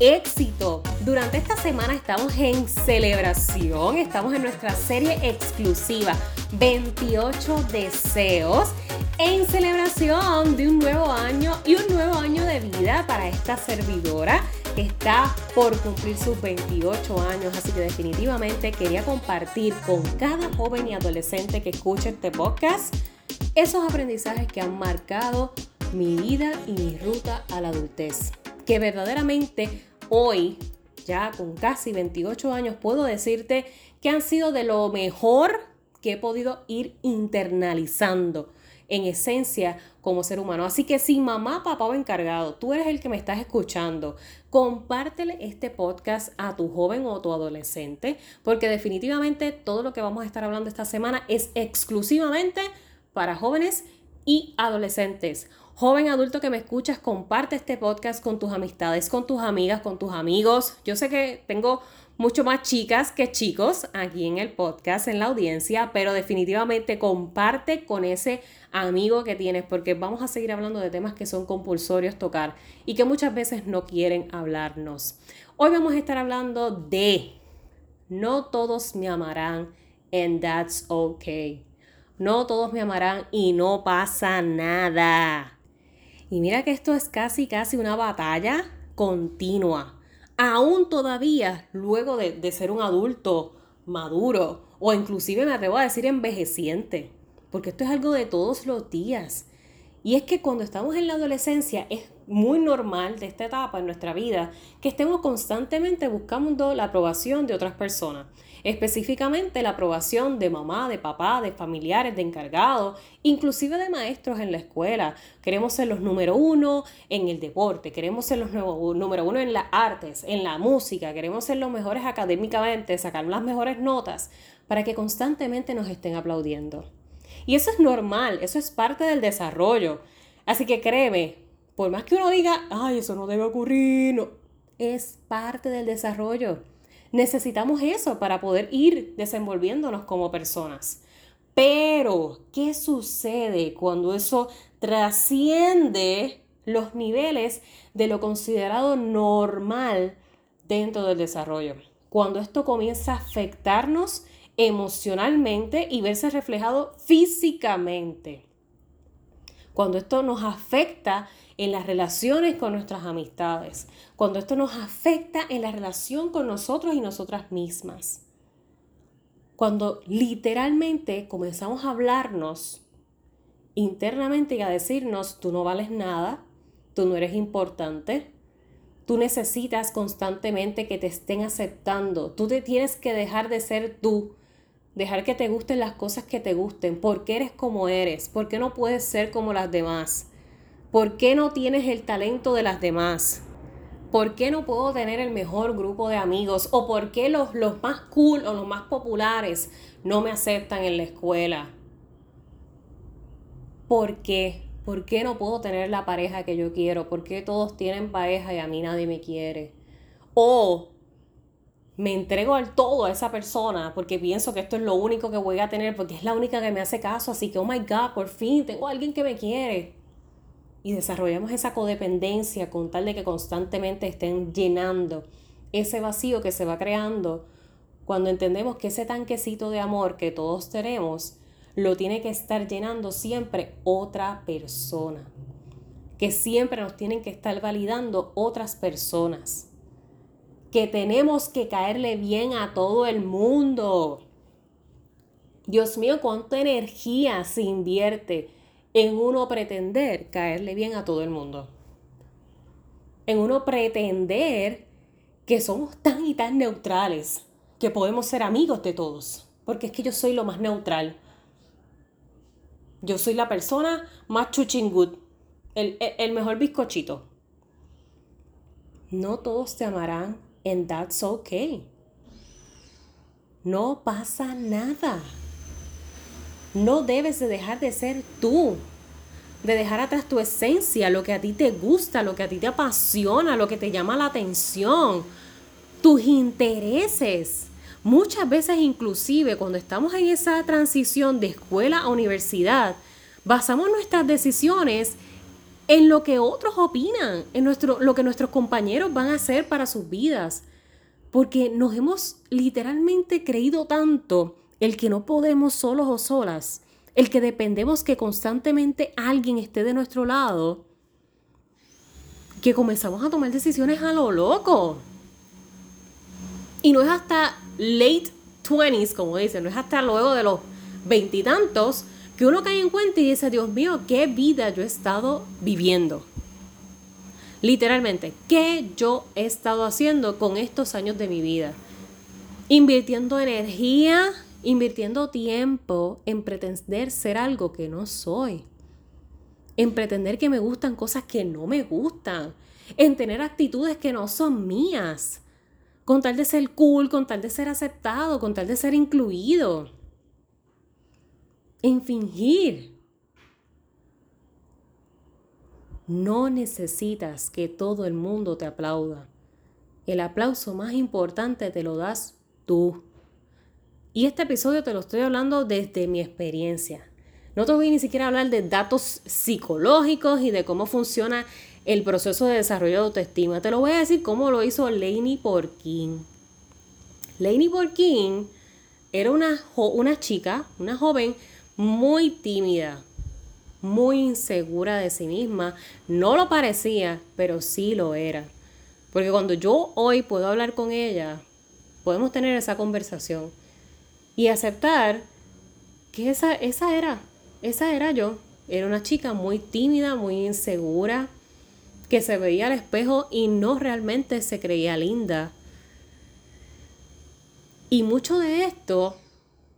éxito. Durante esta semana estamos en celebración, estamos en nuestra serie exclusiva 28 deseos en celebración de un nuevo año y un nuevo año de vida para esta servidora que está por cumplir sus 28 años, así que definitivamente quería compartir con cada joven y adolescente que escuche este podcast esos aprendizajes que han marcado mi vida y mi ruta a la adultez que verdaderamente hoy, ya con casi 28 años, puedo decirte que han sido de lo mejor que he podido ir internalizando en esencia como ser humano. Así que si mamá, papá o encargado, tú eres el que me estás escuchando, compártele este podcast a tu joven o tu adolescente, porque definitivamente todo lo que vamos a estar hablando esta semana es exclusivamente para jóvenes y adolescentes. Joven adulto que me escuchas, comparte este podcast con tus amistades, con tus amigas, con tus amigos. Yo sé que tengo mucho más chicas que chicos aquí en el podcast, en la audiencia, pero definitivamente comparte con ese amigo que tienes porque vamos a seguir hablando de temas que son compulsorios tocar y que muchas veces no quieren hablarnos. Hoy vamos a estar hablando de no todos me amarán and that's okay. No todos me amarán y no pasa nada. Y mira que esto es casi, casi una batalla continua. Aún todavía, luego de, ser un adulto maduro, o inclusive me atrevo a decir envejeciente, porque esto es algo de todos los días. Y es que cuando estamos en la adolescencia es muy normal de esta etapa en nuestra vida que estemos constantemente buscando la aprobación de otras personas específicamente la aprobación de mamá, de papá, de familiares, de encargados, inclusive de maestros en la escuela. Queremos ser los número uno en el deporte, queremos ser los número uno en las artes, en la música, queremos ser los mejores académicamente, sacar las mejores notas, para que constantemente nos estén aplaudiendo. Y eso es normal, eso es parte del desarrollo. Así que créeme, por más que uno diga, ay, eso no debe ocurrir, no, es parte del desarrollo. Necesitamos eso para poder ir desenvolviéndonos como personas. Pero, ¿qué sucede cuando eso trasciende los niveles de lo considerado normal dentro del desarrollo? Cuando esto comienza a afectarnos emocionalmente y verse reflejado físicamente. Cuando esto nos afecta en las relaciones con nuestras amistades, cuando esto nos afecta en la relación con nosotros y nosotras mismas. Cuando literalmente comenzamos a hablarnos internamente y a decirnos, tú no vales nada, tú no eres importante, tú necesitas constantemente que te estén aceptando, tú te tienes que dejar de ser tú, dejar que te gusten las cosas que te gusten, porque eres como eres, porque no puedes ser como las demás. ¿Por qué no tienes el talento de las demás? ¿Por qué no puedo tener el mejor grupo de amigos? ¿O por qué los, los más cool o los más populares no me aceptan en la escuela? ¿Por qué? ¿Por qué no puedo tener la pareja que yo quiero? ¿Por qué todos tienen pareja y a mí nadie me quiere? O me entrego al todo a esa persona porque pienso que esto es lo único que voy a tener porque es la única que me hace caso. Así que, oh my God, por fin tengo a alguien que me quiere y desarrollamos esa codependencia con tal de que constantemente estén llenando ese vacío que se va creando cuando entendemos que ese tanquecito de amor que todos tenemos lo tiene que estar llenando siempre otra persona, que siempre nos tienen que estar validando otras personas, que tenemos que caerle bien a todo el mundo. Dios mío, cuánta energía se invierte en uno pretender caerle bien a todo el mundo. En uno pretender que somos tan y tan neutrales que podemos ser amigos de todos. Porque es que yo soy lo más neutral. Yo soy la persona más chuchingut, el, el mejor bizcochito. No todos te amarán and that's okay. no pasa nada. No debes de dejar de ser tú, de dejar atrás tu esencia, lo que a ti te gusta, lo que a ti te apasiona, lo que te llama la atención, tus intereses. Muchas veces inclusive cuando estamos en esa transición de escuela a universidad, basamos nuestras decisiones en lo que otros opinan, en nuestro, lo que nuestros compañeros van a hacer para sus vidas. Porque nos hemos literalmente creído tanto el que no podemos solos o solas, el que dependemos que constantemente alguien esté de nuestro lado, que comenzamos a tomar decisiones a lo loco. Y no es hasta late 20s, como dicen, no es hasta luego de los veintitantos que uno cae en cuenta y dice, Dios mío, qué vida yo he estado viviendo. Literalmente, ¿qué yo he estado haciendo con estos años de mi vida? Invirtiendo energía, invirtiendo tiempo en pretender ser algo que no soy. En pretender que me gustan cosas que no me gustan. En tener actitudes que no son mías. Con tal de ser cool, con tal de ser aceptado, con tal de ser incluido en fingir. No necesitas que todo el mundo te aplauda. El aplauso más importante te lo das tú. Y este episodio te lo estoy hablando desde mi experiencia. No te voy ni siquiera a hablar de datos psicológicos y de cómo funciona el proceso de desarrollo de autoestima. Te lo voy a decir cómo lo hizo Lainey Porkin. Lainey Porkin era una, una chica, una joven muy tímida, muy insegura de sí misma. No lo parecía, pero sí lo era. Porque cuando yo hoy puedo hablar con ella, podemos tener esa conversación y aceptar que esa, esa era, esa era yo. Era una chica muy tímida, muy insegura, que se veía al espejo y no realmente se creía linda. Y mucho de esto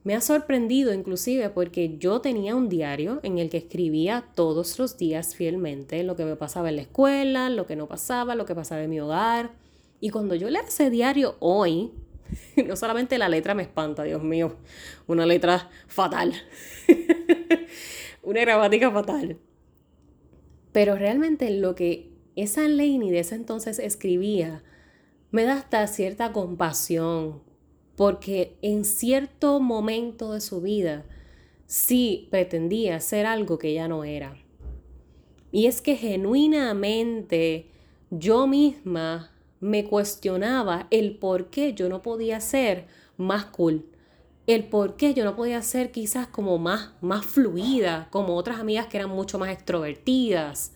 me ha sorprendido inclusive porque yo tenía un diario en el que escribía todos los días fielmente lo que me pasaba en la escuela, lo que no pasaba, lo que pasaba en mi hogar. Y cuando yo leo ese diario hoy, no solamente la letra me espanta, Dios mío, una letra fatal, una gramática fatal. Pero realmente lo que esa Laney de ese entonces escribía me da hasta cierta compasión porque en cierto momento de su vida sí pretendía ser algo que ya no era. Y es que genuinamente yo misma me cuestionaba el por qué yo no podía ser más cool, el por qué yo no podía ser quizás como más, más fluida, como otras amigas que eran mucho más extrovertidas,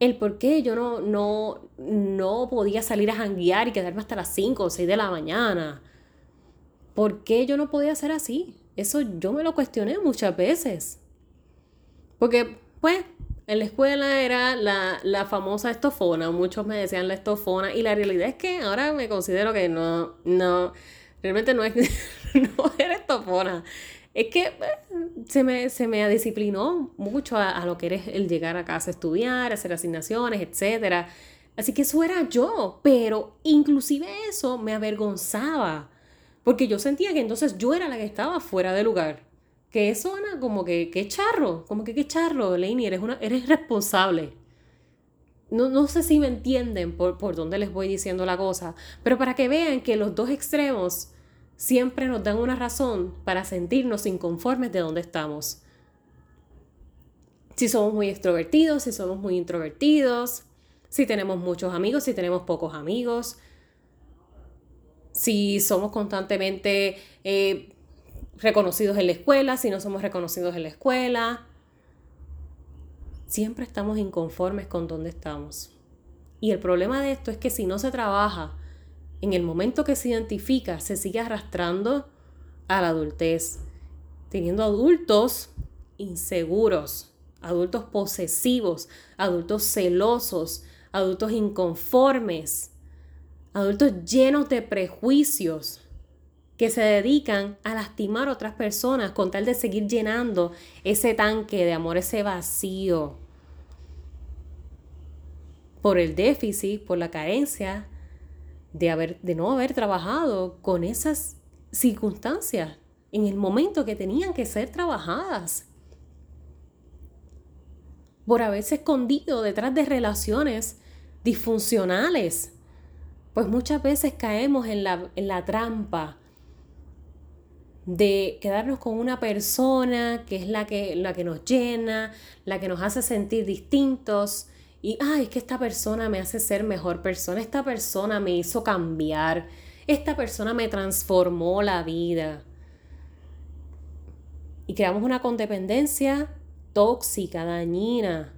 el por qué yo no, no, no podía salir a janguear y quedarme hasta las 5 o 6 de la mañana, ¿Por qué yo no podía ser así? Eso yo me lo cuestioné muchas veces. Porque, pues, en la escuela era la, famosa estofona, muchos me decían la estofona, y la realidad es que ahora me considero que no, no, realmente no es, no era estofona. Es que pues, se, me, se me disciplinó mucho a, a, lo que eres el llegar a casa a estudiar, hacer asignaciones, etc. Así que eso era yo, pero inclusive eso me avergonzaba porque yo sentía que entonces yo era la que estaba fuera de lugar. Que eso era como que, qué charro, como que qué charro, Lainey, eres, una, eres responsable. No, no sé si me entienden por, por dónde les voy diciendo la cosa, pero para que vean que los dos extremos siempre nos dan una razón para sentirnos inconformes de dónde estamos. Si somos muy extrovertidos, si somos muy introvertidos, si tenemos muchos amigos, si tenemos pocos amigos, si somos constantemente eh, reconocidos en la escuela, si no somos reconocidos en la escuela. Siempre estamos inconformes con dónde estamos. Y el problema de esto es que si no se trabaja, en el momento que se identifica, se sigue arrastrando a la adultez, teniendo adultos inseguros, adultos posesivos, adultos celosos, adultos inconformes adultos llenos de prejuicios que se dedican a lastimar a otras personas con tal de seguir llenando ese tanque de amor, ese vacío. Por el déficit, por la carencia de, haber, de no haber trabajado con esas circunstancias, en el momento que tenían que ser trabajadas. Por haberse escondido detrás de relaciones disfuncionales. Pues muchas veces caemos en la, en la trampa de quedarnos con una persona que es la que, la que nos llena, la que nos hace sentir distintos. Y, ay, es que esta persona me hace ser mejor persona, esta persona me hizo cambiar, esta persona me transformó la vida. Y creamos una codependencia tóxica, dañina,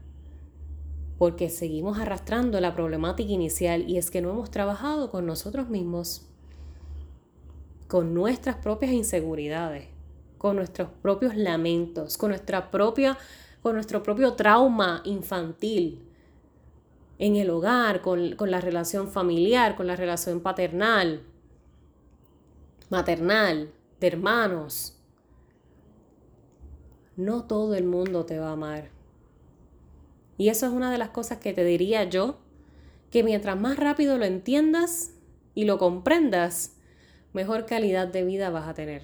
porque seguimos arrastrando la problemática inicial y es que no hemos trabajado con nosotros mismos con nuestras propias inseguridades, con nuestros propios lamentos, con nuestra propia con nuestro propio trauma infantil en el hogar, con, con la relación familiar, con la relación paternal, maternal, de hermanos. No todo el mundo te va a amar. Y eso es una de las cosas que te diría yo, que mientras más rápido lo entiendas y lo comprendas, mejor calidad de vida vas a tener.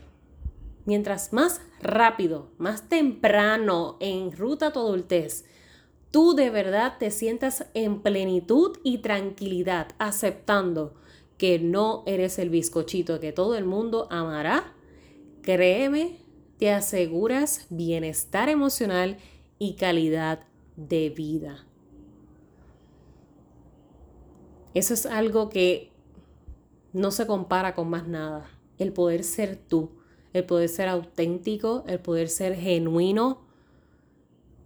Mientras más rápido, más temprano en ruta a tu adultez, tú de verdad te sientas en plenitud y tranquilidad, aceptando que no eres el bizcochito que todo el mundo amará, créeme, te aseguras bienestar emocional y calidad de vida. Eso es algo que no se compara con más nada. El poder ser tú, el poder ser auténtico, el poder ser genuino,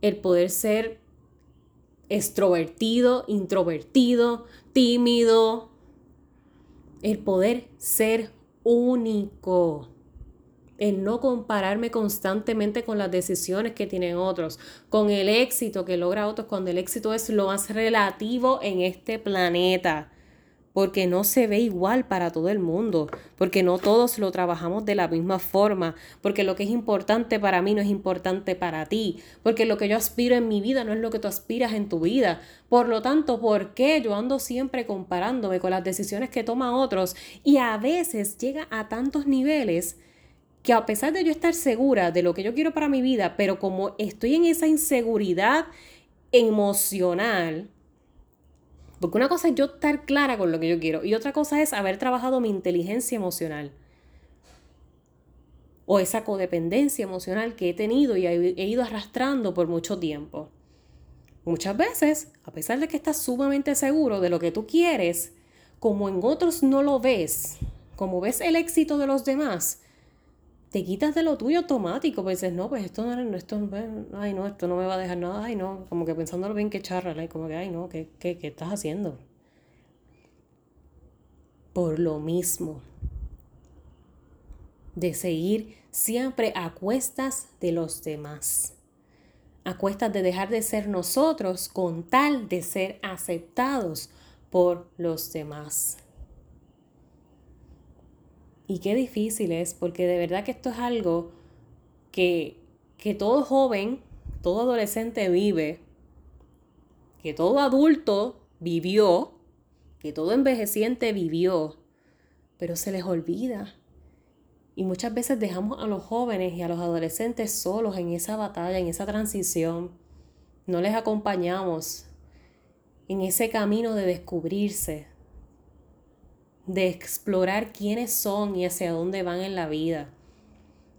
el poder ser extrovertido, introvertido, tímido, el poder ser único, el no compararme constantemente con las decisiones que tienen otros, con el éxito que logra otros, cuando el éxito es lo más relativo en este planeta porque no se ve igual para todo el mundo, porque no todos lo trabajamos de la misma forma, porque lo que es importante para mí no es importante para ti, porque lo que yo aspiro en mi vida no es lo que tú aspiras en tu vida. Por lo tanto, ¿por qué yo ando siempre comparándome con las decisiones que toman otros? Y a veces llega a tantos niveles que a pesar de yo estar segura de lo que yo quiero para mi vida, pero como estoy en esa inseguridad emocional, porque una cosa es yo estar clara con lo que yo quiero y otra cosa es haber trabajado mi inteligencia emocional o esa codependencia emocional que he tenido y he ido arrastrando por mucho tiempo. Muchas veces, a pesar de que estás sumamente seguro de lo que tú quieres, como en otros no lo ves, como ves el éxito de los demás, te quitas de lo tuyo automático, pues dices, no, pues esto no, esto, ay, no, esto no me va a dejar nada, ay, no, como que pensándolo bien que charra, como que, ay, no, ¿qué, qué, qué estás haciendo? Por lo mismo, de seguir siempre a cuestas de los demás, a cuestas de dejar de ser nosotros con tal de ser aceptados por los demás. Y qué difícil es, porque de verdad que esto es algo que, que todo joven, todo adolescente vive, que todo adulto vivió, que todo envejeciente vivió, pero se les olvida. Y muchas veces dejamos a los jóvenes y a los adolescentes solos en esa batalla, en esa transición. No les acompañamos en ese camino de descubrirse, de explorar quiénes son y hacia dónde van en la vida,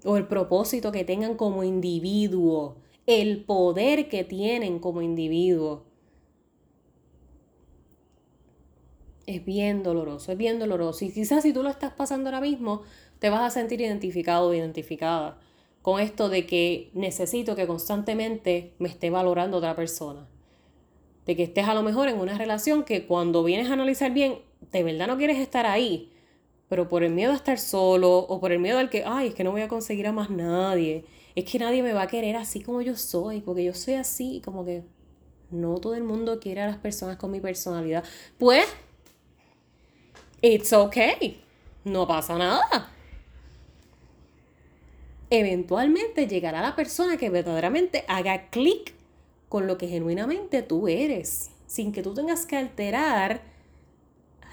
o el propósito que tengan como individuo, el poder que tienen como individuo. Es bien doloroso, es bien doloroso. Y quizás si tú lo estás pasando ahora mismo, te vas a sentir identificado o identificada con esto de que necesito que constantemente me esté valorando otra persona. De que estés a lo mejor en una relación que cuando vienes a analizar bien, de verdad no quieres estar ahí, pero por el miedo a estar solo o por el miedo al que, ay, es que no voy a conseguir a más nadie, es que nadie me va a querer así como yo soy, porque yo soy así, como que no todo el mundo quiere a las personas con mi personalidad. Pues, it's okay, no pasa nada. Eventualmente llegará la persona que verdaderamente haga clic con lo que genuinamente tú eres, sin que tú tengas que alterar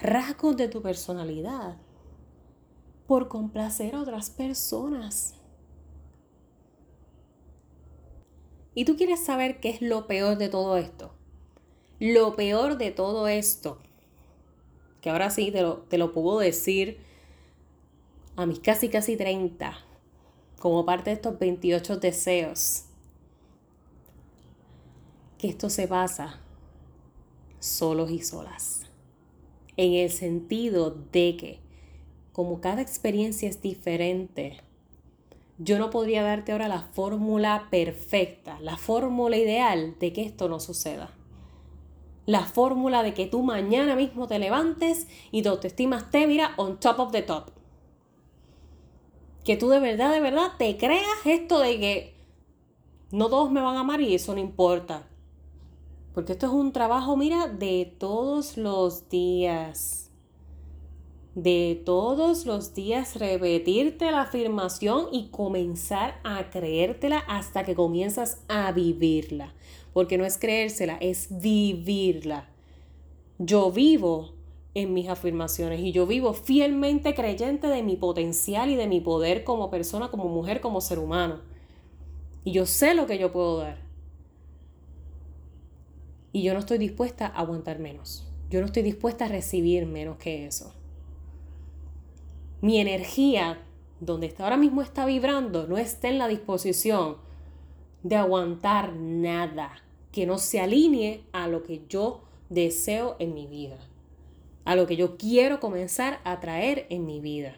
rasgos de tu personalidad. por complacer a otras personas. ¿Y tú quieres saber qué es lo peor de todo esto? Lo peor de todo esto, que ahora sí te lo, te lo puedo decir a mis casi casi 30, como parte de estos 28 deseos, que esto se pasa solos y solas. En el sentido de que, como cada experiencia es diferente, yo no podría darte ahora la fórmula perfecta, la fórmula ideal de que esto no suceda. La fórmula de que tú mañana mismo te levantes y tu autoestima esté, mira, on top of the top. Que tú de verdad, de verdad te creas esto de que no todos me van a amar y eso no importa. Porque esto es un trabajo, mira, de todos los días. De todos los días repetirte la afirmación y comenzar a creértela hasta que comienzas a vivirla. Porque no es creérsela, es vivirla. Yo vivo en mis afirmaciones y yo vivo fielmente creyente de mi potencial y de mi poder como persona, como mujer, como ser humano. Y yo sé lo que yo puedo dar. Y yo no estoy dispuesta a aguantar menos. Yo no estoy dispuesta a recibir menos que eso. Mi energía, donde ahora mismo está vibrando, no está en la disposición de aguantar nada que no se alinee a lo que yo deseo en mi vida, a lo que yo quiero comenzar a traer en mi vida,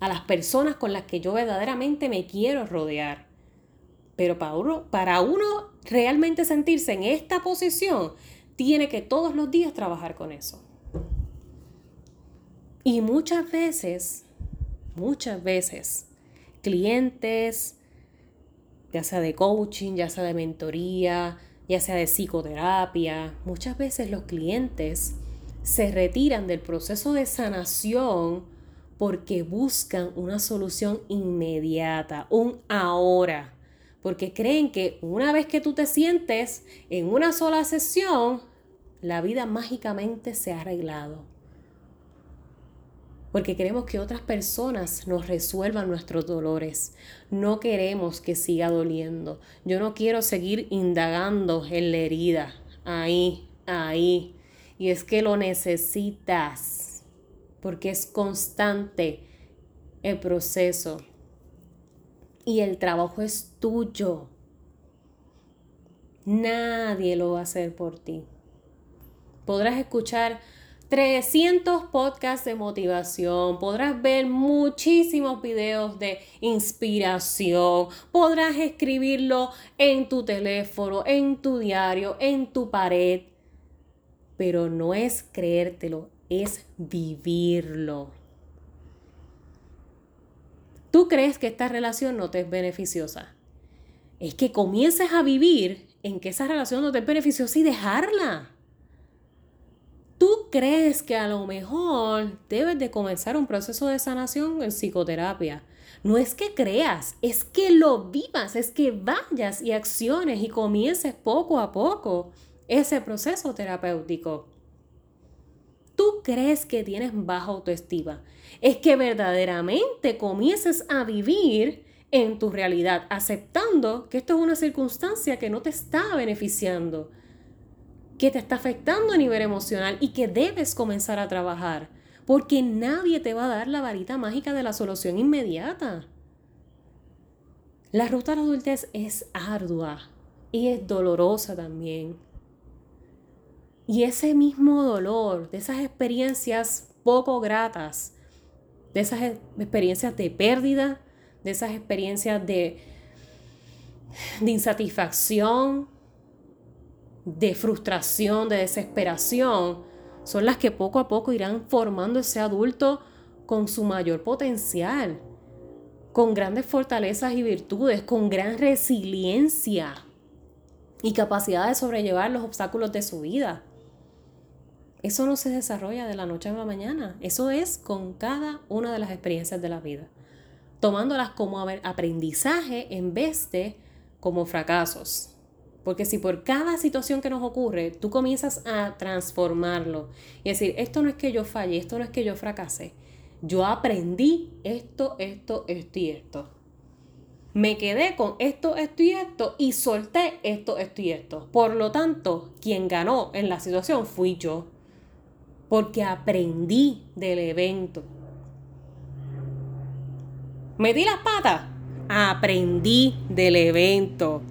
a las personas con las que yo verdaderamente me quiero rodear. Pero para uno, para uno realmente sentirse en esta posición, tiene que todos los días trabajar con eso. Y muchas veces, muchas veces, clientes, ya sea de coaching, ya sea de mentoría, ya sea de psicoterapia, muchas veces los clientes se retiran del proceso de sanación porque buscan una solución inmediata, un ahora porque creen que una vez que tú te sientes en una sola sesión, la vida mágicamente se ha arreglado. Porque queremos que otras personas nos resuelvan nuestros dolores. No queremos que siga doliendo. Yo no quiero seguir indagando en la herida. Ahí, ahí. Y es que lo necesitas. Porque es constante el proceso y el trabajo es tuyo. Nadie lo va a hacer por ti. Podrás escuchar 300 podcasts de motivación, podrás ver muchísimos videos de inspiración, podrás escribirlo en tu teléfono, en tu diario, en tu pared, pero no es creértelo, es vivirlo tú crees que esta relación no te es beneficiosa. Es que comiences a vivir en que esa relación no te es beneficiosa y dejarla. Tú crees que a lo mejor debes de comenzar un proceso de sanación en psicoterapia. No es que creas, es que lo vivas, es que vayas y acciones y comiences poco a poco ese proceso terapéutico tú crees que tienes baja autoestima. Es que verdaderamente comiences a vivir en tu realidad, aceptando que esto es una circunstancia que no te está beneficiando, que te está afectando a nivel emocional y que debes comenzar a trabajar, porque nadie te va a dar la varita mágica de la solución inmediata. La ruta a la adultez es ardua y es dolorosa también. Y ese mismo dolor, de esas experiencias poco gratas, de esas e-, experiencias de pérdida, de esas experiencias de, de insatisfacción, de frustración, de desesperación, son las que poco a poco irán formando ese adulto con su mayor potencial, con grandes fortalezas y virtudes, con gran resiliencia y capacidad de sobrellevar los obstáculos de su vida. Eso no se desarrolla de la noche a la mañana. Eso es con cada una de las experiencias de la vida. Tomándolas como aprendizaje en vez de como fracasos. Porque si por cada situación que nos ocurre tú comienzas a transformarlo y decir, esto no es que yo falle, esto no es que yo fracasé, Yo aprendí esto, esto, esto y esto. Me quedé con esto, esto y esto y solté esto, esto y esto. Por lo tanto, quien ganó en la situación fui yo. Porque aprendí del evento. ¿Metí las patas? Aprendí del evento.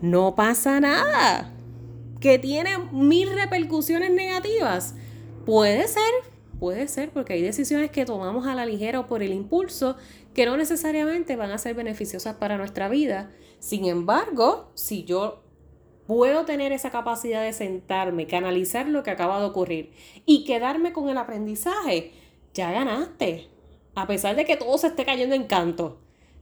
No pasa nada. Que tiene mil repercusiones negativas. Puede ser, puede ser, porque hay decisiones que tomamos a la ligera o por el impulso que no necesariamente van a ser beneficiosas para nuestra vida. Sin embargo, si yo puedo tener esa capacidad de sentarme, canalizar lo que acaba de ocurrir y quedarme con el aprendizaje, ya ganaste. A pesar de que todo se esté cayendo en canto,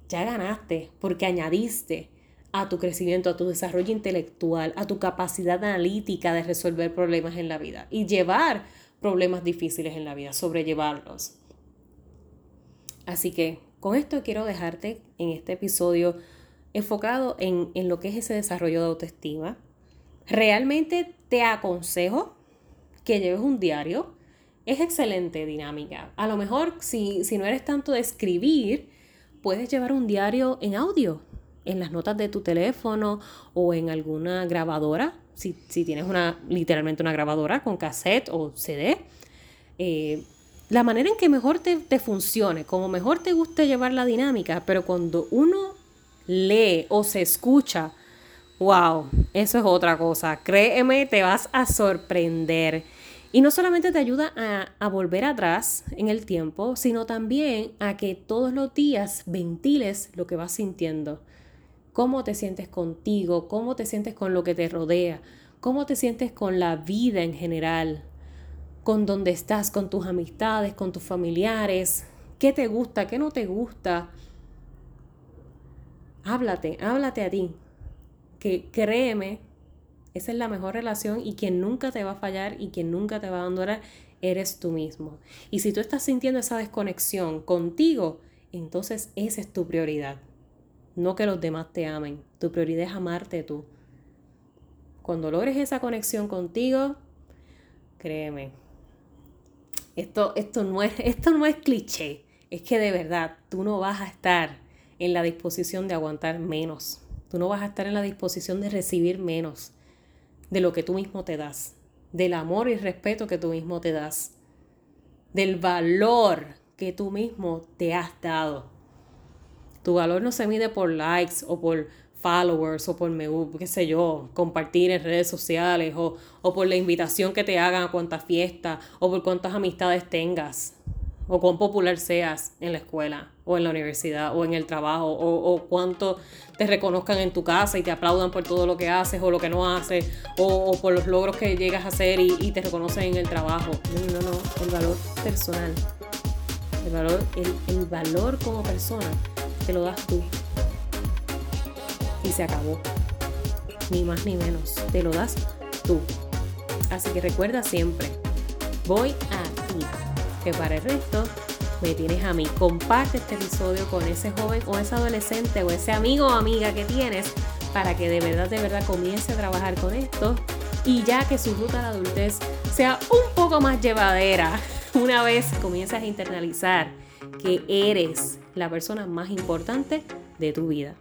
ya ganaste porque añadiste a tu crecimiento, a tu desarrollo intelectual, a tu capacidad analítica de resolver problemas en la vida y llevar problemas difíciles en la vida, sobrellevarlos. Así que con esto quiero dejarte en este episodio enfocado en, en lo que es ese desarrollo de autoestima. Realmente te aconsejo que lleves un diario es excelente dinámica. A lo mejor si, no eres tanto de escribir, puedes llevar un diario en audio, en las notas de tu teléfono o en alguna grabadora, si, tienes una, literalmente una grabadora con cassette o CD. Eh, la manera en que mejor te, te, funcione, como mejor te guste llevar la dinámica, pero cuando uno lee o se escucha, wow, eso es otra cosa. Créeme, te vas a sorprender. Y no solamente te ayuda a, volver atrás en el tiempo, sino también a que todos los días ventiles lo que vas sintiendo. Cómo te sientes contigo, cómo te sientes con lo que te rodea, cómo te sientes con la vida en general, con dónde estás, con tus amistades, con tus familiares, qué te gusta, qué no te gusta. Háblate, háblate a ti. Que créeme esa es la mejor relación y quien nunca te va a fallar y quien nunca te va a abandonar eres tú mismo. Y si tú estás sintiendo esa desconexión contigo, entonces esa es tu prioridad. No que los demás te amen. Tu prioridad es amarte tú. Cuando logres esa conexión contigo, créeme, esto, esto, no es, esto no es cliché. Es que de verdad tú no vas a estar en la disposición de aguantar menos. Tú no vas a estar en la disposición de recibir menos de lo que tú mismo te das, del amor y respeto que tú mismo te das, del valor que tú mismo te has dado. Tu valor no se mide por likes o por followers o por me qué sé yo, compartir en redes sociales o, o por la invitación que te hagan a cuántas fiestas o por cuántas amistades tengas o cuán popular seas en la escuela o en la universidad o en el trabajo o, cuánto te reconozcan en tu casa y te aplaudan por todo lo que haces o lo que no haces o, por los logros que llegas a hacer y, te reconocen en el trabajo. No, no, no, el valor personal. El valor, el, el valor como persona te lo das tú. Y se acabó. Ni más ni menos. Te lo das tú. Así que recuerda siempre, voy a que para el resto me tienes a mí. Comparte este episodio con ese joven o ese adolescente o ese amigo o amiga que tienes para que de verdad, de verdad comience a trabajar con esto y ya que su ruta a la adultez sea un poco más llevadera una vez comienzas a internalizar que eres la persona más importante de tu vida.